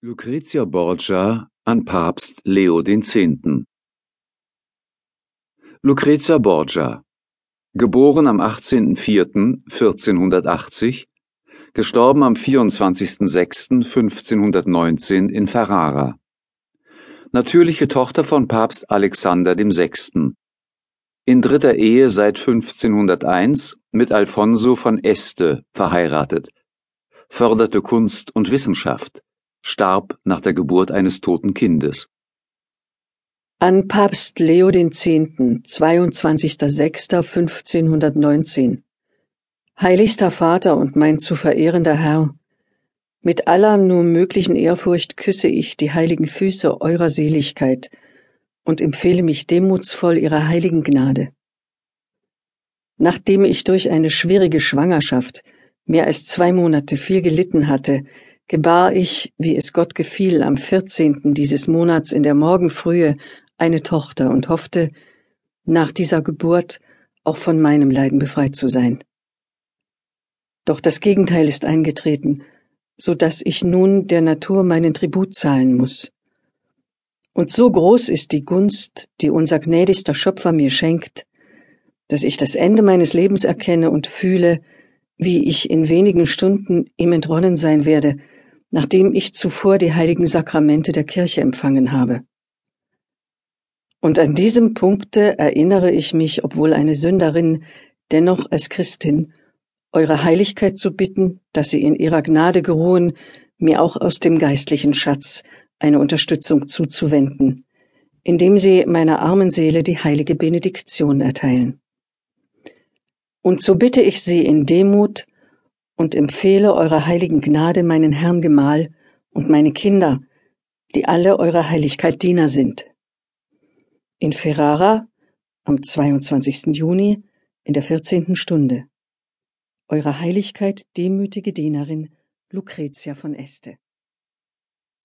Lucretia Borgia an Papst Leo X. Lucretia Borgia Geboren am 18.04.1480, gestorben am 24.06.1519 in Ferrara. Natürliche Tochter von Papst Alexander VI. In dritter Ehe seit 1501 mit Alfonso von Este verheiratet. Förderte Kunst und Wissenschaft starb nach der Geburt eines toten Kindes. An Papst Leo X., 22.06.1519 Heiligster Vater und mein zu verehrender Herr, mit aller nur möglichen Ehrfurcht küsse ich die heiligen Füße eurer Seligkeit und empfehle mich demutsvoll ihrer heiligen Gnade. Nachdem ich durch eine schwierige Schwangerschaft mehr als zwei Monate viel gelitten hatte, gebar ich, wie es Gott gefiel, am vierzehnten dieses Monats in der Morgenfrühe eine Tochter und hoffte, nach dieser Geburt auch von meinem Leiden befreit zu sein. Doch das Gegenteil ist eingetreten, so dass ich nun der Natur meinen Tribut zahlen muss. Und so groß ist die Gunst, die unser gnädigster Schöpfer mir schenkt, dass ich das Ende meines Lebens erkenne und fühle, wie ich in wenigen Stunden ihm entronnen sein werde, nachdem ich zuvor die heiligen Sakramente der Kirche empfangen habe. Und an diesem Punkte erinnere ich mich, obwohl eine Sünderin, dennoch als Christin, eure Heiligkeit zu bitten, dass sie in ihrer Gnade geruhen, mir auch aus dem geistlichen Schatz eine Unterstützung zuzuwenden, indem sie meiner armen Seele die heilige Benediktion erteilen. Und so bitte ich sie in Demut und empfehle eurer heiligen Gnade meinen Herrn Gemahl und meine Kinder, die alle eurer Heiligkeit Diener sind. In Ferrara am 22. Juni in der 14. Stunde. Eurer Heiligkeit demütige Dienerin Lucretia von Este.